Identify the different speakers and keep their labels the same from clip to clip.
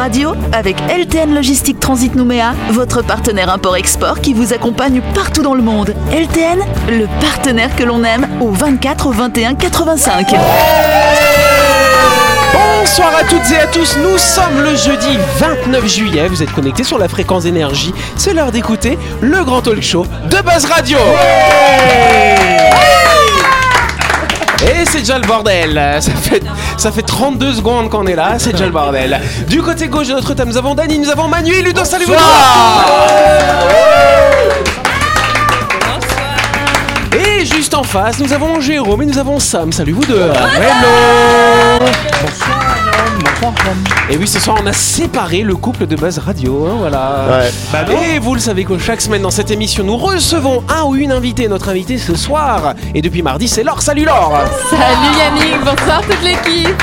Speaker 1: Radio avec LTN Logistique Transit Nouméa, votre partenaire import-export qui vous accompagne partout dans le monde. LTN, le partenaire que l'on aime au 24 21 85.
Speaker 2: Bonsoir à toutes et à tous, nous sommes le jeudi 29 juillet, vous êtes connectés sur la fréquence énergie, c'est l'heure d'écouter le grand talk show de Buzz Radio et c'est déjà le bordel. Ça fait, ça fait 32 secondes qu'on est là, c'est déjà le bordel. Du côté gauche de notre table, nous avons Dani, nous avons Manu et Ludo. Salut vous Et juste en face, nous avons Jérôme et nous avons Sam. Salut vous deux. Hello. Et oui, ce soir, on a séparé le couple de Buzz Radio. hein, voilà. et vous le savez que chaque semaine dans cette émission, nous recevons un ou une invitée. Notre invité ce soir. Et depuis mardi, c'est Laure. Salut Laure.
Speaker 3: Salut Yannick, bonsoir toute l'équipe.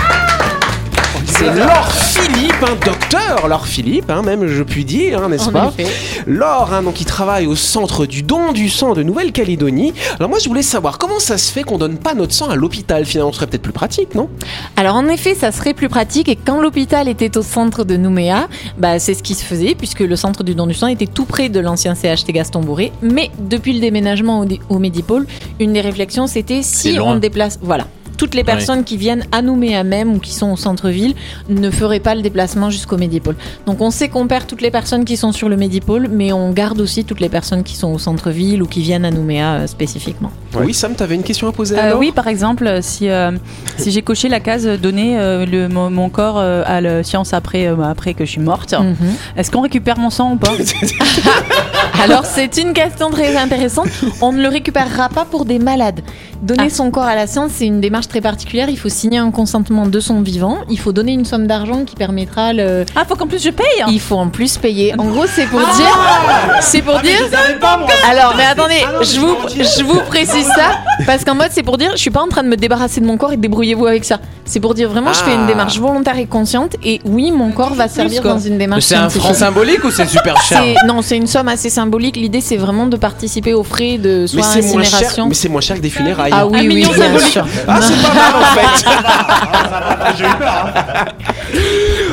Speaker 2: C'est Laure Philippe, un docteur Laure Philippe, hein, même je puis dire, hein, n'est-ce
Speaker 3: En
Speaker 2: pas
Speaker 3: effet.
Speaker 2: Laure, hein, donc, qui travaille au centre du don du sang de Nouvelle-Calédonie. Alors moi, je voulais savoir comment ça se fait qu'on donne pas notre sang à l'hôpital? Finalement, ce serait peut-être plus pratique, non?
Speaker 3: Alors en effet, ça serait plus pratique et quand l'hôpital était au centre de Nouméa, bah, c'est ce qui se faisait puisque le centre du don du sang était tout près de l'ancien CHT Gaston Bourré. Mais depuis le déménagement au, au Médipôle, une des réflexions c'était si on déplace, voilà. Toutes les personnes qui viennent à Nouméa même ou qui sont au centre-ville ne feraient pas le déplacement jusqu'au Médipôle. Donc on sait qu'on perd toutes les personnes qui sont sur le Médipôle, mais on garde aussi toutes les personnes qui sont au centre-ville ou qui viennent à Nouméa euh, spécifiquement.
Speaker 2: Oui, Sam, t'avais une question à poser à
Speaker 4: Euh, oui, par exemple, si, euh, si j'ai coché la case donner euh, le, mon, mon corps euh, à la science après, euh, après que je suis morte,
Speaker 3: Mhm.
Speaker 4: est-ce qu'on récupère mon sang ou pas
Speaker 3: Alors c'est une question très intéressante. On ne le récupérera pas pour des malades. Donner
Speaker 4: Ah.
Speaker 3: son corps à la science, c'est une démarche très particulière. Il faut signer un consentement de son vivant. Il faut donner une somme d'argent qui permettra le.
Speaker 4: Ah, faut qu'en plus je paye
Speaker 3: Il faut en plus payer. En gros, c'est pour dire. C'est pour dire. Alors, mais attendez, je vous, je vous précise ça parce qu'en mode, c'est pour dire, je suis pas en train de me débarrasser de mon corps et débrouillez-vous avec ça. C'est pour dire vraiment, je fais
Speaker 2: Ah.
Speaker 3: une démarche volontaire et consciente. Et oui, mon corps va servir
Speaker 5: quoi.
Speaker 3: dans une démarche
Speaker 5: C'est un franc symbolique ou c'est super cher
Speaker 3: Non, c'est une somme assez symbolique. L'idée, c'est vraiment de participer aux frais de
Speaker 2: mais
Speaker 3: soit
Speaker 2: cher,
Speaker 3: incinération.
Speaker 2: mais c'est moins cher que des funérailles.
Speaker 3: Ah oui, oui, bien sûr.
Speaker 2: Ah, c'est pas mal en fait.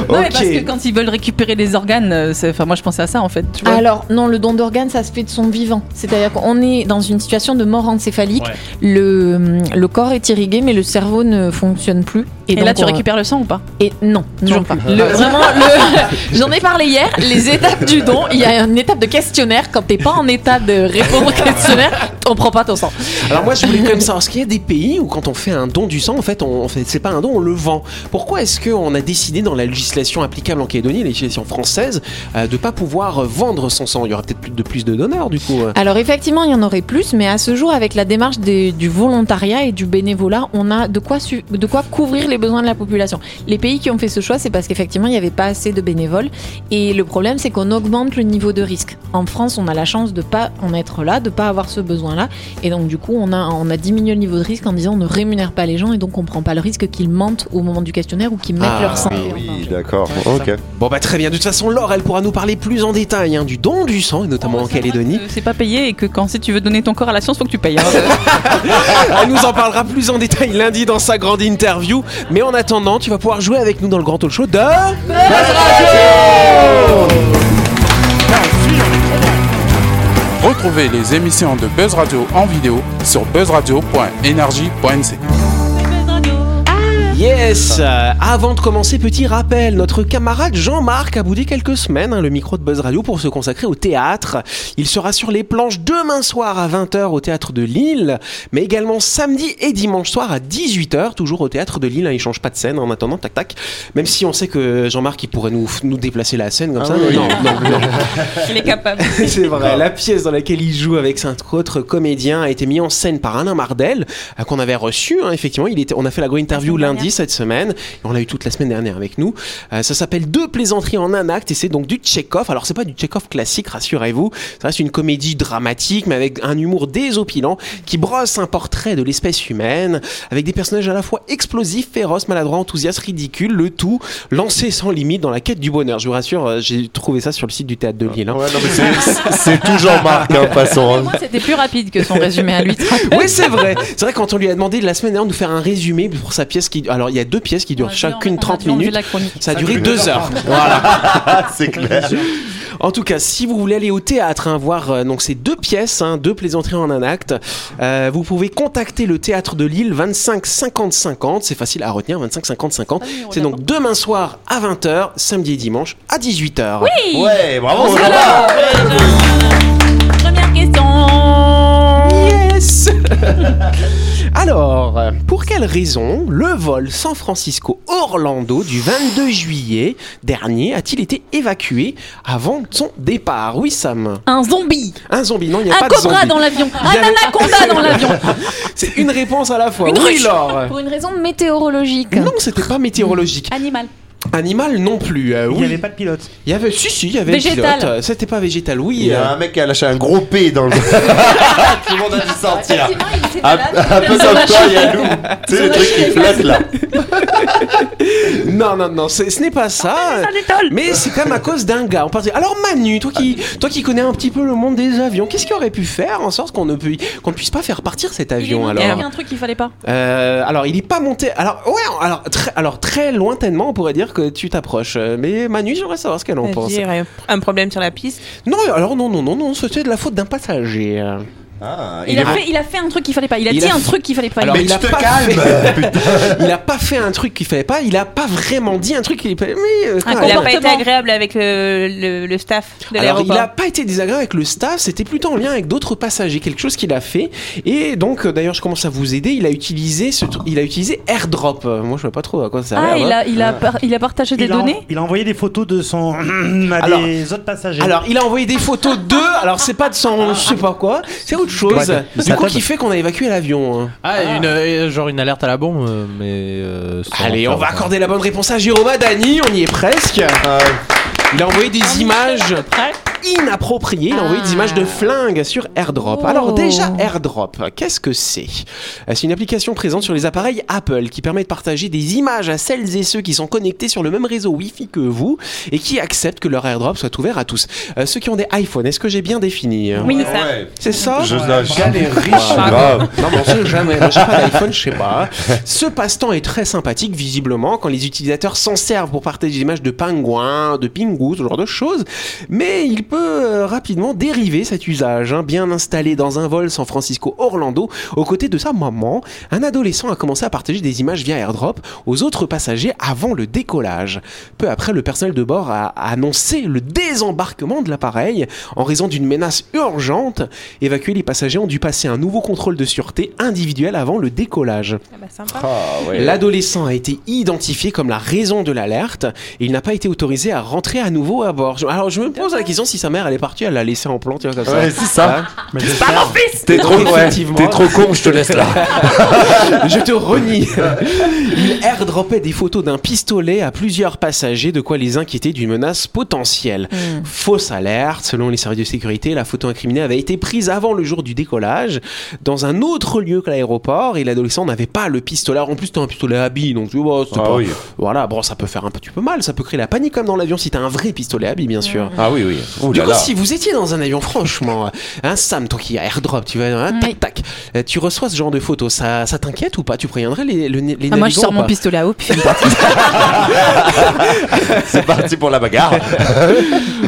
Speaker 4: Non, mais
Speaker 2: Ok.
Speaker 4: parce que quand ils veulent récupérer les organes, euh, c'est- enfin moi je pensais à ça en fait. Tu vois.
Speaker 3: Alors, non, le don d'organes, ça se fait de son vivant. C'est-à-dire qu'on est dans une situation de mort encéphalique.
Speaker 5: Ouais.
Speaker 3: Le, le corps est irrigué, mais le cerveau ne fonctionne plus.
Speaker 4: Et, là
Speaker 3: donc,
Speaker 4: tu
Speaker 3: on-
Speaker 4: récupères le sang ou pas?
Speaker 3: Et non,
Speaker 4: Toujours
Speaker 3: non
Speaker 4: pas.
Speaker 3: Le- vraiment, le- j'en ai parlé hier. Les étapes du don, il y a une étape de questionnaire. Quand t'es pas en état de répondre au questionnaire, on prend pas ton sang.
Speaker 2: Alors moi je voulais quand même savoir, est-ce qu'il y a des pays où quand on fait un don du sang, en fait, on, fait c'est pas un don, on le vend? Pourquoi est-ce qu'on a décidé dans la législation applicable en Calédonie, la législation française, euh, de pas pouvoir vendre son sang? Il y aura peut-être plus de plus de donneurs du coup. euh.
Speaker 3: Alors effectivement, il y en aurait plus, mais à ce jour, avec la démarche des- du volontariat et du bénévolat, on a de quoi, su- de quoi couvrir les besoins de la population. Les pays qui ont fait ce choix, c'est parce qu'effectivement, il n'y avait pas assez de bénévoles. Et le problème, c'est qu'on augmente le niveau de risque. En France, on a la chance de pas en être là, de pas avoir ce besoin-là. Et donc, du coup, on a, on a diminué le niveau de risque en disant on ne rémunère pas les gens et donc on prend pas le risque qu'ils mentent au moment du questionnaire ou qu'ils mettent
Speaker 2: Ah,
Speaker 3: leur sang.
Speaker 6: Oui, d'accord. Ok.
Speaker 2: Bon bah très bien, de toute façon Laure elle pourra nous parler plus en détail hein, du don du sang, et notamment en Calédonie.
Speaker 4: Euh, C'est pas payé et que quand si tu veux donner ton corps à la science, faut que tu payes. hein.
Speaker 2: Elle nous en parlera plus en détail lundi dans sa grande interview. Mais en attendant, tu vas pouvoir jouer avec nous dans le grand talk show de...
Speaker 7: Retrouvez les émissions de Buzz Radio en vidéo sur buzzradio.energie.nc.
Speaker 2: Yes Euh, Avant de commencer, petit rappel, notre camarade Jean-Marc a boudé quelques semaines hein, le micro de Buzz Radio pour se consacrer au théâtre. Il sera sur les planches demain soir à 20h au théâtre de Lille, mais également samedi et dimanche soir à 18h, toujours au théâtre de Lille. hein, il change pas de scène en attendant, tac tac. Même si on sait que Jean-Marc il pourrait nous, nous déplacer la scène comme ça. mais Non, non, non.
Speaker 4: Il est capable.
Speaker 2: C'est vrai, la pièce dans laquelle il joue avec cinq autres comédiens a été mise en scène par Alain Mardel, euh, qu'on avait reçu. hein, effectivement, il était, on a fait la grande interview lundi cette semaine, et on l'a eu toute la semaine dernière avec nous. Euh, ça s'appelle Deux plaisanteries en un acte, et c'est donc du Tchekhov. Alors, c'est pas du Tchekhov classique, rassurez-vous. Ça reste une comédie dramatique, mais avec un humour désopilant, qui brosse un portrait de l'espèce humaine, avec des personnages à la fois explosifs, féroces, maladroits, enthousiastes, ridicules, le tout lancé sans limite dans la quête du bonheur. Je vous rassure, euh, j'ai trouvé ça sur le site du théâtre de Lille. hein.
Speaker 6: Ouais, c'est- tout Jean-Marc, hein, passons. hein.
Speaker 4: C'était plus rapide que son résumé à lui.
Speaker 2: Oui, c'est vrai. C'est vrai quand on lui a demandé la semaine dernière de nous faire un résumé pour sa pièce qui alors il y a a deux pièces qui durent
Speaker 4: Ouais,
Speaker 2: chacune
Speaker 4: on a
Speaker 2: 30
Speaker 4: vu- on a vu
Speaker 2: minutes. Ça a duré deux heures. Voilà.
Speaker 6: C'est clair.
Speaker 2: En tout cas, si vous voulez aller au théâtre, hein, voir euh, donc ces deux pièces, hein, deux plaisanteries en un acte, euh, vous pouvez contacter le théâtre de Lille 25 50 50. C'est facile à retenir, 25 50 50. C'est donc demain soir à 20h, samedi et dimanche à 18h. Oui.
Speaker 6: Ouais, bravo.
Speaker 4: Première question.
Speaker 2: Yes Alors, pour quelle raison le vol San Francisco-Orlando du 22 juillet dernier a-t-il été évacué avant son départ? Oui, Sam.
Speaker 4: Un zombie.
Speaker 2: Un zombie, non, il n'y a
Speaker 4: Un
Speaker 2: pas de
Speaker 4: cobra
Speaker 2: zombie.
Speaker 4: dans l'avion.
Speaker 2: Il y
Speaker 4: Un
Speaker 2: avait-
Speaker 4: anaconda dans l'avion.
Speaker 2: C'est une réponse à la fois.
Speaker 4: Une
Speaker 2: oui. Laure.
Speaker 3: Pour une raison météorologique.
Speaker 2: Non, c'était pas météorologique.
Speaker 4: Animal.
Speaker 2: Animal non plus. euh,
Speaker 5: Il
Speaker 2: oui.
Speaker 5: n'y avait pas de pilote.
Speaker 2: Il y avait, si, si, il y avait
Speaker 4: Végétal.
Speaker 2: le pilote. C'était pas végétal, oui.
Speaker 6: Il y a
Speaker 2: euh,
Speaker 6: un mec qui a lâché un gros P dans le. Tout le monde a dû sortir.
Speaker 3: Effectivement, il était
Speaker 6: Un,
Speaker 3: malade.
Speaker 6: un peu comme toi, Yannou. Tu sais, les trucs qui flottent là.
Speaker 2: Non, non, non, ce n'est pas ça. Mais c'est quand même à cause d'un gars. particulier. Alors Manu, toi qui, toi qui connais un petit peu le monde des avions, qu'est-ce qu'il aurait pu faire en sorte qu'on ne, peut- qu'on ne puisse pas faire partir cet avion
Speaker 4: Il y
Speaker 2: alors
Speaker 4: a un truc qu'il fallait pas.
Speaker 2: Euh, alors, il est pas monté. Alors, ouais, alors très, alors très lointainement, on pourrait dire que tu t'approches. Euh, Mais Manu, j'aimerais savoir ce qu'elle en pense.
Speaker 8: Un problème sur la piste.
Speaker 2: Non, alors non, non, non, non, c'était de la faute d'un passager. Euh,
Speaker 6: Ah,
Speaker 4: Il a, fait, il a fait un truc qu'il fallait pas. Il a
Speaker 2: Il
Speaker 4: dit
Speaker 2: a
Speaker 4: un truc qu'il fallait pas.
Speaker 2: Alors,
Speaker 6: Mais
Speaker 2: il a
Speaker 6: te
Speaker 2: pas
Speaker 6: calmes,
Speaker 2: fait- il a pas fait un truc qu'il fallait pas. Il a pas vraiment dit un truc qu'il fallait. Mais euh, quand
Speaker 8: Il n'a pas été agréable avec le, le, le staff de
Speaker 2: Alors, il
Speaker 8: l'aéroport.
Speaker 2: n'a pas été désagréable avec le staff, c'était plutôt en lien avec d'autres passagers, quelque chose qu'il a fait. Et donc, euh, d'ailleurs, je commence à vous aider. Il a utilisé, ce, il a utilisé AirDrop. Euh, Moi, je vois pas trop à quoi ça
Speaker 4: Ah,
Speaker 2: sert.
Speaker 4: il
Speaker 2: hein.
Speaker 4: a, il, a par- il a partagé des
Speaker 5: a,
Speaker 4: données
Speaker 5: il a envoyé des photos de son à
Speaker 2: Alors-
Speaker 5: des autres passagers.
Speaker 2: Alors, il a envoyé des photos d'eux. Alors, c'est pas de son, je sais pas quoi. C'est
Speaker 5: Ouais, de
Speaker 2: du coup,
Speaker 5: table.
Speaker 2: qui fait qu'on a évacué l'avion. hein.
Speaker 9: Ah, Une, euh, genre une alerte à la bombe, euh, mais. euh, sans
Speaker 2: Allez,
Speaker 9: faire
Speaker 2: on va accorder la bonne réponse à Jérôme Dani. On y est presque.
Speaker 6: Ah,
Speaker 2: Il a envoyé des images inappropriées. Il a envoyé des
Speaker 3: Ah.
Speaker 2: images de flingues sur AirDrop.
Speaker 4: Oh.
Speaker 2: Alors déjà, AirDrop, qu'est-ce que c'est? Euh, C'est une application présente sur les appareils Apple qui permet de partager des images à celles et ceux qui sont connectés sur le même réseau Wi-Fi que vous et qui acceptent que leur AirDrop soit ouvert à tous. Euh, ceux qui ont des iPhones, est-ce que j'ai bien défini?
Speaker 8: Oui,
Speaker 6: Ah
Speaker 8: ça.
Speaker 6: ouais.
Speaker 2: C'est ça?
Speaker 6: Je. Ah, grave.
Speaker 2: Non, mais on sait jamais. J'ai pas d'iPhone, je sais pas. Ce passe-temps est très sympathique, visiblement, quand les utilisateurs s'en servent pour partager des images de pingouins, de pingous, ce genre de choses. Mais il peut euh, rapidement dériver cet usage. hein. Bien installé dans un vol San Francisco-Orlando, aux côtés de sa maman, un adolescent a commencé à partager des images via AirDrop aux autres passagers avant le décollage. Peu après, le personnel de bord a annoncé le désembarquement de l'appareil en raison d'une menace urgente. Évacués, les passagers ont dû passer un nouveau contrôle de sûreté individuel avant le décollage.
Speaker 8: Ah bah, sympa.
Speaker 6: Ah, ouais.
Speaker 2: L'adolescent a été identifié comme la raison de l'alerte et il n'a pas été autorisé à rentrer à nouveau à bord. Alors je me pose la question si sa mère elle est partie, elle l'a laissé en plan, tu vois, comme ça.
Speaker 6: Ouais, c'est ça.
Speaker 5: Mais
Speaker 6: T'es trop, ouais,
Speaker 2: Effectivement.
Speaker 6: t'es trop con, je te laisse là.
Speaker 2: Je te renie. Il airdroppait des photos d'un pistolet à plusieurs passagers, de quoi les inquiéter d'une menace potentielle. Fausse alerte, selon les services de sécurité, la photo incriminée avait été prise avant le jour du décollage, dans un autre lieu que l'aéroport, et l'adolescent n'avait pas le pistolet. En plus, c'était un pistolet à billes, donc tu vois,
Speaker 6: Ah
Speaker 2: pas-
Speaker 6: oui.
Speaker 2: Voilà, bon, ça peut faire un petit peu mal, ça peut créer la panique comme dans l'avion si t'as un vrai pistolet à billes, bien sûr.
Speaker 6: Ah oui, oui. Ouh
Speaker 2: Du
Speaker 6: là
Speaker 2: coup,
Speaker 6: là.
Speaker 2: si vous étiez dans un avion, franchement, un Sam, toi qui a airdrop, tu vas, hein, tac,
Speaker 3: Oui.
Speaker 2: tac, euh, tu reçois ce genre de photos, ça, ça t'inquiète ou pas? Tu préviendrais les, le- les
Speaker 4: Ah, Moi, je
Speaker 2: navigants
Speaker 4: sors
Speaker 2: ou
Speaker 4: mon
Speaker 2: pas?
Speaker 4: pistolet à eau, puis je.
Speaker 6: C'est parti pour la bagarre.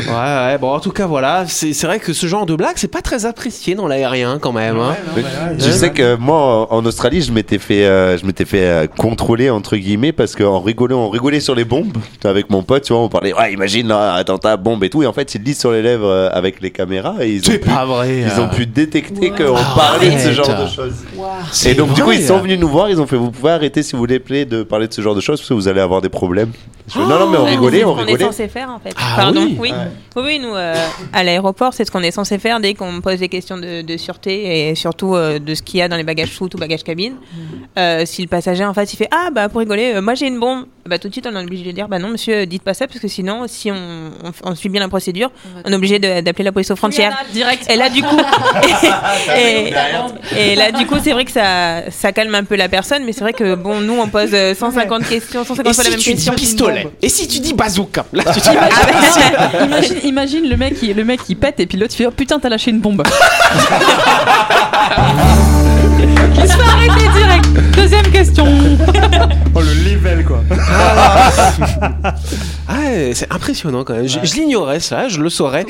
Speaker 2: Ouais, ouais, bon, en tout cas, voilà, c'est c'est vrai que ce genre de blague, c'est pas très apprécié dans l'aérien quand même. hein.
Speaker 5: Ouais, non, bah,
Speaker 6: Tu
Speaker 5: ouais.
Speaker 6: sais que moi en en Australie je m'étais fait euh, je m'étais fait euh, contrôler entre guillemets parce qu'en rigolant on rigolait sur les bombes avec mon pote tu vois on parlait ouais imagine là attentat bombe et tout et en fait ils le disent sur les lèvres euh, avec les caméras et ils ont
Speaker 2: C'est
Speaker 6: pu,
Speaker 2: pas vrai.
Speaker 6: ils ont pu détecter qu'on parlait de ce genre de choses
Speaker 2: C'est
Speaker 6: et donc du coup ils sont venus nous voir ils ont fait vous pouvez arrêter si vous voulez plaît de parler de ce genre de choses parce que vous allez avoir des problèmes Je fais, non non mais on rigolait
Speaker 8: c'est ce
Speaker 6: on
Speaker 8: qu'on est
Speaker 6: rigolait
Speaker 8: censé faire en fait.
Speaker 2: Ah
Speaker 8: Pardon.
Speaker 2: oui.
Speaker 8: Oui. nous euh, à l'aéroport, c'est ce qu'on est censé faire dès qu'on me pose des questions de, de sûreté et surtout euh, de ce qu'il y a dans les bagages soutes ou bagages cabine. Euh, si le passager en face il fait ah bah pour rigoler, euh, moi j'ai une bombe, bah tout de suite on est obligé de dire bah non monsieur dites pas ça parce que sinon si on, on, on suit bien la procédure, on est obligé de- d'appeler la police aux frontières.
Speaker 4: direct.
Speaker 8: Et là, du coup, et, et là, du coup, c'est vrai que ça, ça calme un peu la personne, mais c'est vrai que bon, nous, on pose euh, 150 questions, 150
Speaker 2: Et
Speaker 8: fois la
Speaker 2: si
Speaker 8: même
Speaker 2: tu dis
Speaker 8: question.
Speaker 2: pistolet Et si tu dis bazooka Là, tu dis
Speaker 4: imagine, imagine le mec qui le mec qui pète et puis l'autre fait oh putain t'as lâché une bombe. Il se fait arrêter direct. Deuxième question.
Speaker 5: Oh, le level quoi.
Speaker 2: Ah, c'est impressionnant quand même. Je, je l'ignorais ça, je le saurais.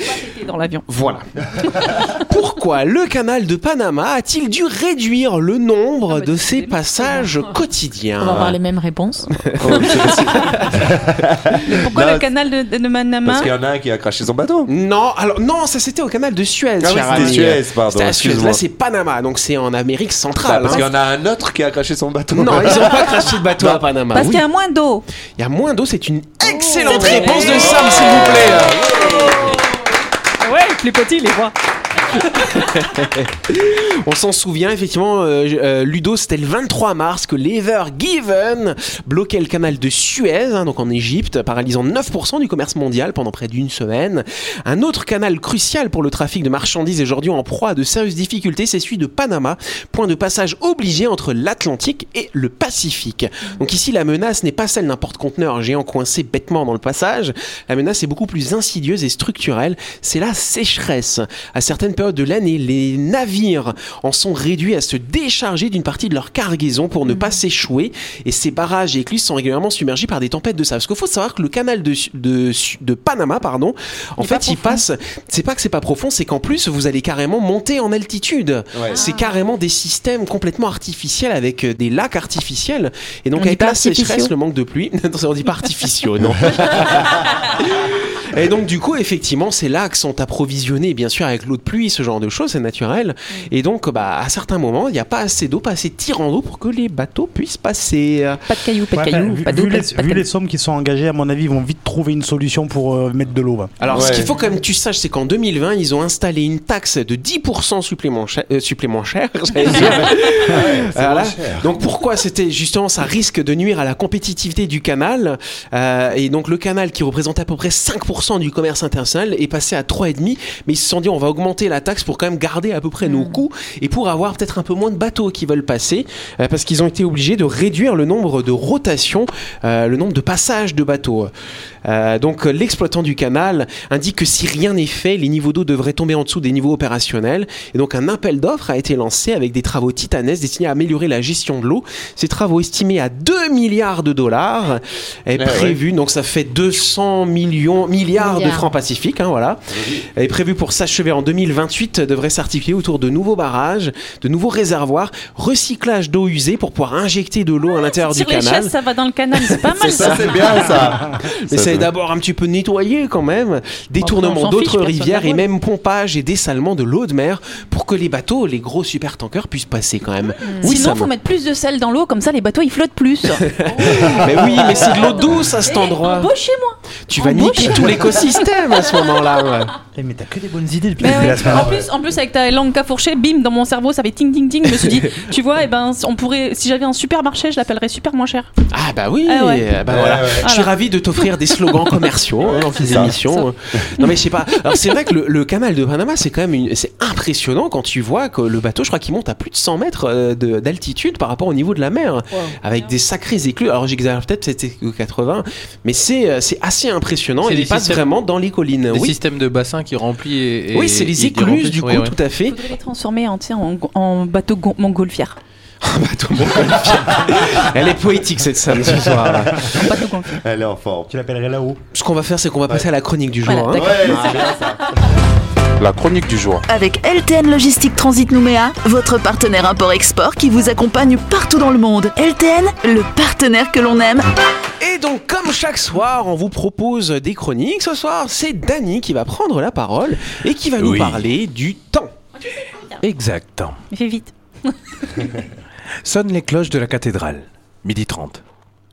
Speaker 4: Dans l'avion?
Speaker 2: Voilà. Pourquoi le canal de Panama a-t-il dû réduire le nombre
Speaker 4: Ah bah,
Speaker 2: de ses passages quotidiens?
Speaker 3: On va avoir les mêmes réponses.
Speaker 4: Pourquoi
Speaker 6: Non,
Speaker 4: le canal de, de Manama
Speaker 6: Parce qu'il y en a un qui a craché son bateau.
Speaker 2: Non, alors non, ça c'était au canal de Suez.
Speaker 6: Ah oui, c'était. Suez, pardon,
Speaker 2: C'était à Suez. Là, c'est Panama, donc c'est en Amérique
Speaker 6: Bah,
Speaker 2: centrale.
Speaker 6: parce
Speaker 2: hein.
Speaker 6: qu'il y en a un autre qui a craché son bateau.
Speaker 2: Non, ils n'ont pas craché de bateau à Panama.
Speaker 4: Parce
Speaker 2: Oui.
Speaker 4: qu'il y a moins d'eau.
Speaker 2: Il y a moins d'eau, c'est une excellente
Speaker 4: Oh, c'est
Speaker 2: réponse de Sam, s'il vous plaît.
Speaker 4: Ouais, les petits, les voix.
Speaker 2: On s'en souvient effectivement, euh, euh, Ludo, c'était le 23 mars que l'Ever Given bloquait le canal de Suez, hein, donc en Égypte, paralysant 9% du commerce mondial pendant près d'une semaine. Un autre canal crucial pour le trafic de marchandises aujourd'hui en proie à de sérieuses difficultés, c'est celui de Panama, point de passage obligé entre l'Atlantique et le Pacifique. Donc ici, la menace n'est pas celle d'un porte-conteneur géant coincé bêtement dans le passage. La menace est beaucoup plus insidieuse et structurelle. C'est la sécheresse. À certaines périodes de l'année, les navires en sont réduits à se décharger d'une partie de leur cargaison pour ne pas s'échouer. Et ces barrages et écluses sont régulièrement submergés par des tempêtes de sable. Parce qu'il faut savoir que le canal de, de, de Panama, pardon, en
Speaker 4: Il est pas
Speaker 2: fait, il passe. C'est pas que c'est pas profond, c'est qu'en plus, vous allez carrément monter en altitude.
Speaker 6: Ouais.
Speaker 2: C'est carrément des systèmes complètement artificiels avec euh, des lacs artificiels. Et donc,
Speaker 3: On
Speaker 2: avec la sécheresse, le manque de pluie. Non, on dit pas artificiaux, non. Et donc, du coup, effectivement, ces lacs sont approvisionnés, bien sûr, avec l'eau de pluie, ce genre de choses, c'est naturel. Et donc, bah, à certains moments, il n'y a pas assez d'eau, pas assez de tirant d'eau pour que les bateaux puissent passer.
Speaker 4: Pas de cailloux, pas de cailloux,
Speaker 5: vu
Speaker 4: pas d'eau,
Speaker 5: vu
Speaker 4: pas
Speaker 5: les,
Speaker 4: de- pas de
Speaker 5: vu les sommes qui sont engagées, à mon avis, ils vont vite trouver une solution pour euh, mettre de l'eau. hein.
Speaker 2: Alors, ce qu'il faut quand même que tu saches, c'est qu'en 2020, ils ont installé une taxe de 10% supplémentaire, euh, dire. Voilà. Donc, pourquoi c'était justement, ça risque de nuire à la compétitivité du canal. Euh, et donc, le canal qui représente à peu près 5% du commerce international est passé à 3,5. Mais ils se sont dit, on va augmenter la taxe pour quand même garder à peu près nos coûts et pour avoir peut-être un peu moins de bateaux qui veulent passer. euh, parce qu'ils ont été obligés de réduire le nombre de rotations, euh, le nombre de passages de bateaux. Euh, donc l'exploitant du canal indique que si rien n'est fait, les niveaux d'eau devraient tomber en dessous des niveaux opérationnels. Et donc un appel d'offres a été lancé avec des travaux titanesques destinés à améliorer la gestion de l'eau. Ces travaux estimés à 2 milliards de dollars est
Speaker 6: Ouais,
Speaker 2: prévu, donc ça fait 200 millions, milliards, de francs pacifiques, hein, voilà. Est prévu pour s'achever en 2028, devrait s'articuler autour de nouveaux barrages, de nouveaux réservoirs, recyclage d'eau usée pour pouvoir injecter de l'eau à l'intérieur du
Speaker 4: Sur les
Speaker 2: canal.
Speaker 4: chaises, ça va dans le canal, c'est pas mal
Speaker 6: ça,
Speaker 4: ça.
Speaker 6: c'est bien ça.
Speaker 2: Mais
Speaker 6: Ça,
Speaker 2: c'est d'abord un petit peu nettoyer quand même, détournement d'autres rivières et même pompage et dessalement de l'eau de mer pour que les bateaux, les gros super tankers puissent passer quand même. Oui,
Speaker 4: Sinon,
Speaker 2: Sam.
Speaker 4: faut mettre plus de sel dans l'eau, comme ça les bateaux ils flottent plus.
Speaker 2: Mais oui, mais c'est de l'eau douce à cet endroit.
Speaker 4: Embauchez-moi.
Speaker 2: Tu vas niquer tout l'écosystème à ce moment-là. ouais.
Speaker 5: Eh, mais t'as que des bonnes idées depuis
Speaker 4: Mais
Speaker 5: le début de
Speaker 4: ouais.
Speaker 5: la semaine.
Speaker 4: En plus, en plus avec ta langue cafourchée, bim, dans mon cerveau, ça fait ting ting ting. Je me suis dit, tu vois, et ben, on pourrait, si j'avais un super marché, je l'appellerais super moins cher.
Speaker 2: Ah bah oui,
Speaker 4: Ah ouais.
Speaker 2: bah voilà.
Speaker 6: ouais.
Speaker 2: Je suis ravi de t'offrir des slogans commerciaux hein, dans ces
Speaker 6: ça.
Speaker 2: émissions. Non mais je sais pas. Alors c'est vrai que le, le canal de Panama c'est quand même une, c'est impressionnant quand tu vois que le bateau, je crois qu'il monte à plus de 100 mètres euh, de- d'altitude par rapport au niveau de la mer, avec des sacrés éclus. Alors j'exagère peut-être, c'était que 80, mais c'est euh, c'est assez impressionnant. Il passe
Speaker 9: systèmes-
Speaker 2: vraiment dans les collines.
Speaker 9: Des
Speaker 2: Oui,
Speaker 9: systèmes de bassin qui remplit et. et-
Speaker 2: oui, c'est les écluses du coup,
Speaker 9: ouais.
Speaker 2: tout à fait.
Speaker 4: Faudrait les transformer en, en, en bateau gon-
Speaker 2: Bateau montgolfière. Elle est poétique cette scène ce soir. là.
Speaker 6: Elle est en forme.
Speaker 5: Tu l'appellerais là-haut.
Speaker 2: Ce qu'on va faire, c'est qu'on va passer à la chronique du jour.
Speaker 4: Voilà,
Speaker 2: hein.
Speaker 4: d'accord.
Speaker 6: Ouais, c'est bien ça.
Speaker 7: La chronique du jour.
Speaker 1: Avec LTN Logistique Transit Nouméa, votre partenaire import-export qui vous accompagne partout dans le monde. LTN, le partenaire que l'on aime.
Speaker 2: Et donc, comme chaque soir, on vous propose des chroniques. Ce soir, c'est Dany qui va prendre la parole et qui va nous parler du temps.
Speaker 10: Exact.
Speaker 4: Mais fais vite.
Speaker 10: Sonnent les cloches de la cathédrale. Midi 30.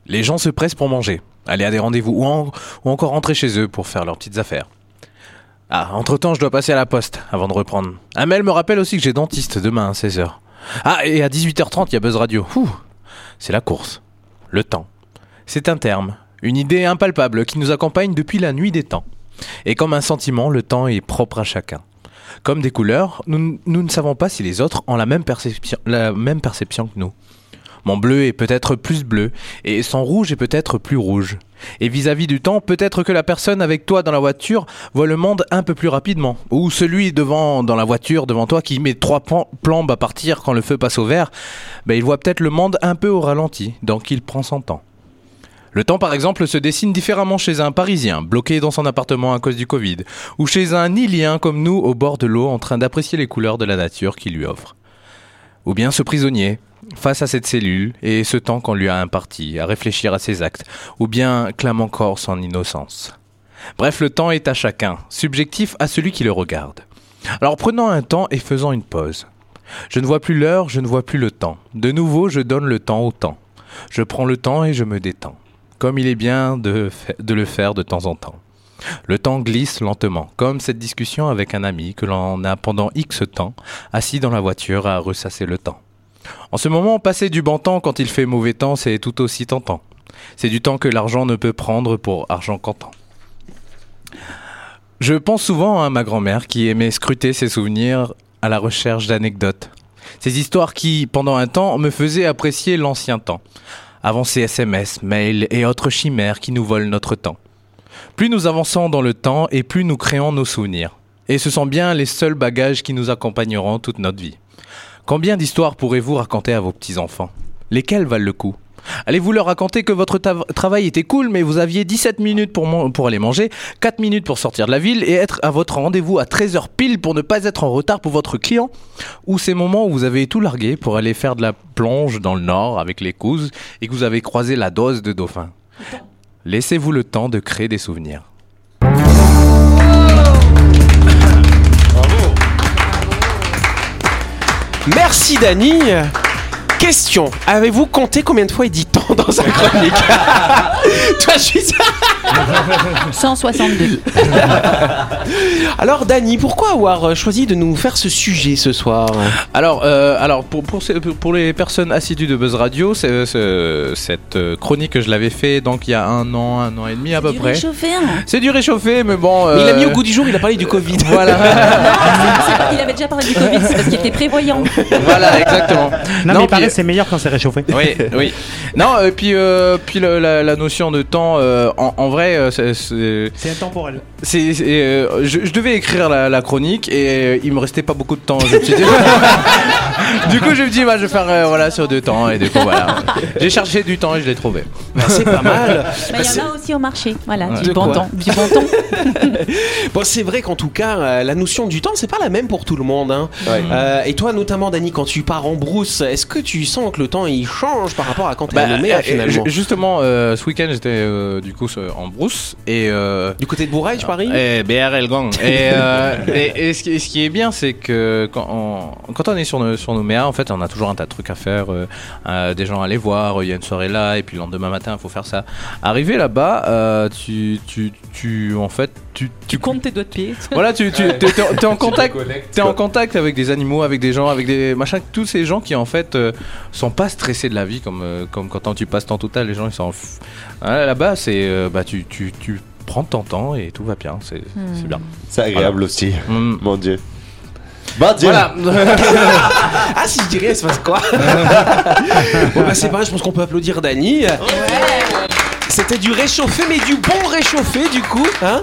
Speaker 10: Les gens se pressent pour manger, aller à des rendez-vous ou, en- ou encore rentrer chez eux pour faire leurs petites affaires. Ah, entre-temps, je dois passer à la poste avant de reprendre. Un mail me rappelle aussi que j'ai dentiste demain à 16h. Ah, et à 18h30, il y a Buzz Radio. C'est la course. Le temps. C'est un terme, une idée impalpable qui nous accompagne depuis la nuit des temps. Et comme un sentiment, le temps est propre à chacun. Comme des couleurs, nous, ne savons pas si les autres ont la même perception, la même perception que nous. Mon bleu est peut-être plus bleu, et son rouge est peut-être plus rouge. Et vis-à-vis du temps, peut-être que la personne avec toi dans la voiture voit le monde un peu plus rapidement. Ou celui devant, dans la voiture devant toi qui met trois plombes à partir quand le feu passe au vert, ben il voit peut-être le monde un peu au ralenti, donc il prend son temps. Le temps, par exemple, se dessine différemment chez un Parisien, bloqué dans son appartement à cause du Covid, ou chez un Ilien comme nous, au bord de l'eau, en train d'apprécier les couleurs de la nature qui lui offre. Ou bien ce prisonnier, face à cette cellule, et ce temps qu'on lui a imparti, à réfléchir à ses actes, ou bien clame encore son innocence. Bref, le temps est à chacun, subjectif à celui qui le regarde. Alors prenons un temps et faisons une pause. Je ne vois plus l'heure, je ne vois plus le temps. De nouveau, je donne le temps au temps. Je prends le temps et je me détends comme il est bien de, le faire de temps en temps. Le temps glisse lentement, comme cette discussion avec un ami que l'on a pendant X temps, assis dans la voiture à ressasser le temps. En ce moment, passer du bon temps quand il fait mauvais temps, c'est tout aussi tentant. C'est du temps que l'argent ne peut prendre pour argent comptant. Je pense souvent à ma grand-mère qui aimait scruter ses souvenirs à la recherche d'anecdotes. Ces histoires qui, pendant un temps, me faisaient apprécier l'ancien temps avant SMS, mails et autres chimères qui nous volent notre temps. Plus nous avançons dans le temps et plus nous créons nos souvenirs. Et ce sont bien les seuls bagages qui nous accompagneront toute notre vie. Combien d'histoires pourrez-vous raconter à vos petits-enfants? Lesquelles valent le coup? Allez-vous leur raconter que votre travail était cool, mais vous aviez 17 minutes pour, aller manger, 4 minutes pour sortir de la ville et être à votre rendez-vous à 13h pile pour ne pas être en retard pour votre client? Ou ces moments où vous avez tout largué pour aller faire de la plonge dans le nord avec les couzes et que vous avez croisé la dose de dauphin? Laissez-vous le temps de créer des souvenirs.
Speaker 2: Merci Dany. Question, avez-vous compté combien de fois il dit temps dans sa chronique? Toi, je suis
Speaker 4: 162.
Speaker 2: Alors Dany, pourquoi avoir choisi de nous faire ce sujet ce soir?
Speaker 10: Alors, euh, alors pour, pour, les personnes assidues de Buzz Radio, c'est- c'est- cette euh, chronique, je l'avais fait donc il y a un an, un an et demi à peu près. C'est du réchauffé, mais bon.
Speaker 2: Mais Il a mis
Speaker 10: euh,
Speaker 2: au goût du jour, il a parlé du Covid.
Speaker 10: Voilà,
Speaker 4: Il avait déjà parlé du Covid, c'est parce qu'il était prévoyant.
Speaker 10: voilà, exactement.
Speaker 5: Non, mais il paraît que c'est meilleur quand c'est réchauffé.
Speaker 10: oui, oui. Non, et puis, euh, puis le- la, la notion de temps, euh, en, en vrai, euh, c'est- c'est.
Speaker 5: C'est intemporel.
Speaker 10: c'est- c'est, euh, je, je devais écrire la, la chronique et euh, il me restait pas beaucoup de temps. Je me suis dit- du coup, je me dis, bah, je vais faire euh, voilà, sur deux temps. Et du coup, voilà. J'ai cherché du temps et je l'ai trouvé.
Speaker 2: Bah, c'est pas mal.
Speaker 4: Bah, il y en a aussi au marché. Voilà,
Speaker 10: Ouais.
Speaker 4: du bon temps. Du bon temps.
Speaker 2: Bon, c'est vrai qu'en tout cas, euh, la notion du temps, c'est pas la même pour tout le monde. hein. Euh, et toi, notamment, Dany, quand tu pars en brousse, est-ce que tu sens que le temps il change par rapport à quand t'es
Speaker 10: Bah,
Speaker 2: à Nouméa,
Speaker 10: euh,
Speaker 2: finalement
Speaker 10: ju- justement, euh, ce week-end, j'étais euh, du coup en brousse et. euh,
Speaker 2: Du côté de Bourraille, je parie
Speaker 10: Et BRL Gang. Et, euh, et, et ce, qui, et ce qui est bien, c'est que quand on, quand on est sur, nos- sur Nouméa, en fait, on a toujours un tas de trucs à faire, euh, euh, des gens à aller voir, il y a une soirée là, et puis le lendemain matin, il faut faire ça. Arrivé là-bas, euh, tu, tu, tu, en fait, tu, tu
Speaker 4: Compte tes doigts de pied.
Speaker 10: voilà, tu, tu t'es, t'es- t'es en contact, t'es en contact avec des animaux, avec des gens, avec des machins, tous ces gens qui en fait euh, sont pas stressés de la vie comme euh, comme quand tu passes ton total, les gens ils s'en f- Ah, Là-bas, c'est euh, bah tu, tu, tu prends ton temps et tout va bien, c'est c'est bien.
Speaker 6: C'est agréable aussi.
Speaker 10: Mm.
Speaker 6: Mon dieu. Bon Dieu.
Speaker 10: Voilà.
Speaker 2: Ah, si je dirais, il se passe quoi Bon, bah, c'est pareil, je pense qu'on peut applaudir Dany. C'était du réchauffé, mais du bon réchauffé, du coup. Hein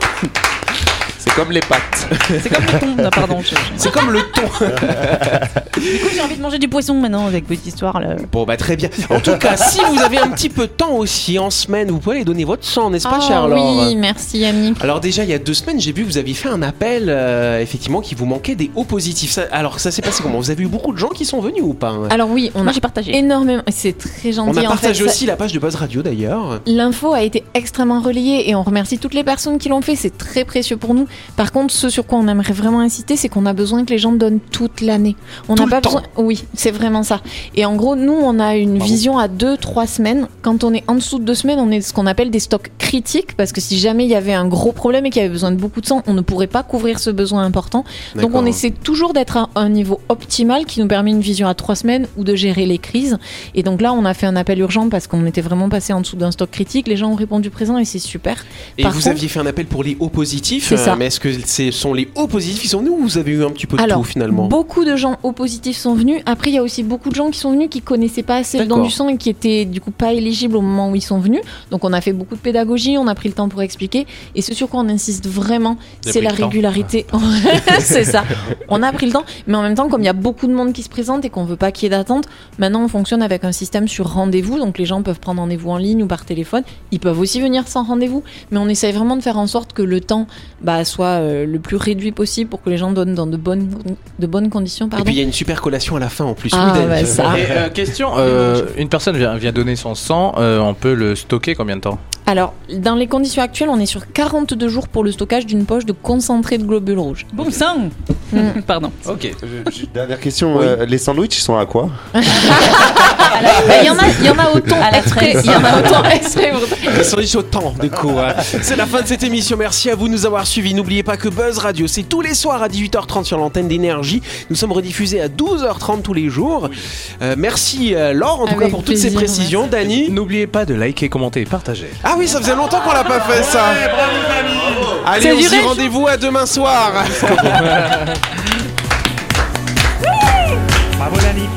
Speaker 6: C'est comme les pâtes.
Speaker 4: C'est comme le thon. Non, pardon. je-
Speaker 2: c'est comme le ton.
Speaker 4: Du coup, j'ai envie de manger du poisson maintenant avec votre histoire. Là.
Speaker 2: Bon, bah très bien. En tout cas, si vous avez un petit peu de temps aussi en semaine, vous pouvez aller donner votre sang, n'est-ce pas,
Speaker 3: Oh,
Speaker 2: cher Laure
Speaker 3: Oui, merci Yannick.
Speaker 2: Alors déjà, il y a deux semaines, j'ai vu que vous aviez fait un appel, euh, effectivement, qui vous manquait des hauts positifs. Ça- alors, ça s'est passé comment? Vous avez eu beaucoup de gens qui sont venus ou pas hein?
Speaker 3: Alors oui, on
Speaker 4: Moi,
Speaker 3: a
Speaker 4: j'ai partagé.
Speaker 3: énormément. C'est très gentil.
Speaker 2: On a
Speaker 3: en
Speaker 2: partagé
Speaker 3: ça-
Speaker 2: aussi la page de Buzz Radio, d'ailleurs.
Speaker 3: L'info a été extrêmement relayée et on remercie toutes les personnes qui l'ont fait, c'est très précieux pour nous. Par contre, ce sur quoi on aimerait vraiment insister, c'est qu'on a besoin que les gens donnent toute l'année. On
Speaker 2: le
Speaker 3: pas
Speaker 2: temps.
Speaker 3: besoin. Oui, c'est vraiment ça. Et en gros, nous, on a une vision à 2-3 semaines. Quand on est en dessous de 2 semaines, on est ce qu'on appelle des stocks critiques parce que si jamais il y avait un gros problème et qu'il y avait besoin de beaucoup de sang, on ne pourrait pas couvrir ce besoin important. Donc on essaie toujours d'être à un niveau optimal qui nous permet une vision à 3 semaines ou de gérer les crises. Et donc là, on a fait un appel urgent parce qu'on était vraiment passé en dessous d'un stock critique. Les gens ont répondu présent et c'est super.
Speaker 2: Et
Speaker 3: Par
Speaker 2: vous
Speaker 3: contre-
Speaker 2: aviez fait un appel pour les hauts positifs,
Speaker 3: ça.
Speaker 2: mais Est-ce que ce sont les hauts positifs qui sont venus ou vous avez eu un petit peu de
Speaker 3: Alors,
Speaker 2: tout finalement?
Speaker 3: beaucoup de gens au sont venus. Après, il y a aussi beaucoup de gens qui sont venus qui connaissaient pas assez le don du sang et qui étaient du coup pas éligibles au moment où ils sont venus. Donc, on a fait beaucoup de pédagogie, on a pris le temps pour expliquer. Et ce sur quoi on insiste vraiment, c'est la régularité. c'est ça. On a pris le temps, mais en même temps, comme il y a beaucoup de monde qui se présente et qu'on veut pas qu'il y ait d'attente, maintenant on fonctionne avec un système sur rendez-vous. Donc, les gens peuvent prendre rendez-vous en ligne ou par téléphone. Ils peuvent aussi venir sans rendez-vous, mais on essaye vraiment de faire en sorte que le temps bah, soit euh, le plus réduit possible pour que les gens donnent dans de bonnes, de bonnes conditions.
Speaker 2: Et
Speaker 3: Pardon.
Speaker 2: puis il y a une super collation à la fin en plus.
Speaker 3: Ah,
Speaker 2: Oui,
Speaker 3: bah, ça.
Speaker 10: Et, euh, question, euh, une personne vient, vient donner son sang, euh, on peut le stocker combien de temps?
Speaker 3: Alors, dans les conditions actuelles, on est sur 42 jours pour le stockage d'une poche de concentré de globules rouges.
Speaker 4: Bon sang
Speaker 3: Mm.
Speaker 4: Pardon.
Speaker 10: Ok.
Speaker 6: Dernière question, euh, les sandwichs ils sont à quoi
Speaker 3: Bah, Il y en a, il y en a autant
Speaker 4: À
Speaker 3: exprès. Il y en a autant exprès. pour-
Speaker 2: Ils sont dit autant du coup. hein. C'est la fin de cette émission. Merci à vous de nous avoir suivis. N'oubliez pas que Buzz Radio, c'est tous les soirs à 18h30 sur l'antenne d'énergie. Nous sommes rediffusés à 12h30 tous les jours. Euh, merci euh, Laure en tout
Speaker 3: Avec
Speaker 2: cas pour toutes ces précisions. Dany.
Speaker 10: N'oubliez pas de liker, commenter et partager.
Speaker 2: Ah oui, ça faisait longtemps qu'on l'a pas fait ça. Allez,
Speaker 4: C'est
Speaker 2: on se dit rendez-vous à demain soir.
Speaker 5: Bravo Lani.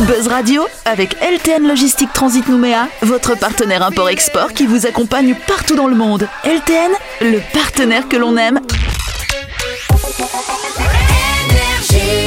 Speaker 1: Buzz Radio avec LTN Logistique Transit Nouméa, votre partenaire import-export qui vous accompagne partout dans le monde. LTN, le partenaire que l'on aime.
Speaker 11: Énergie.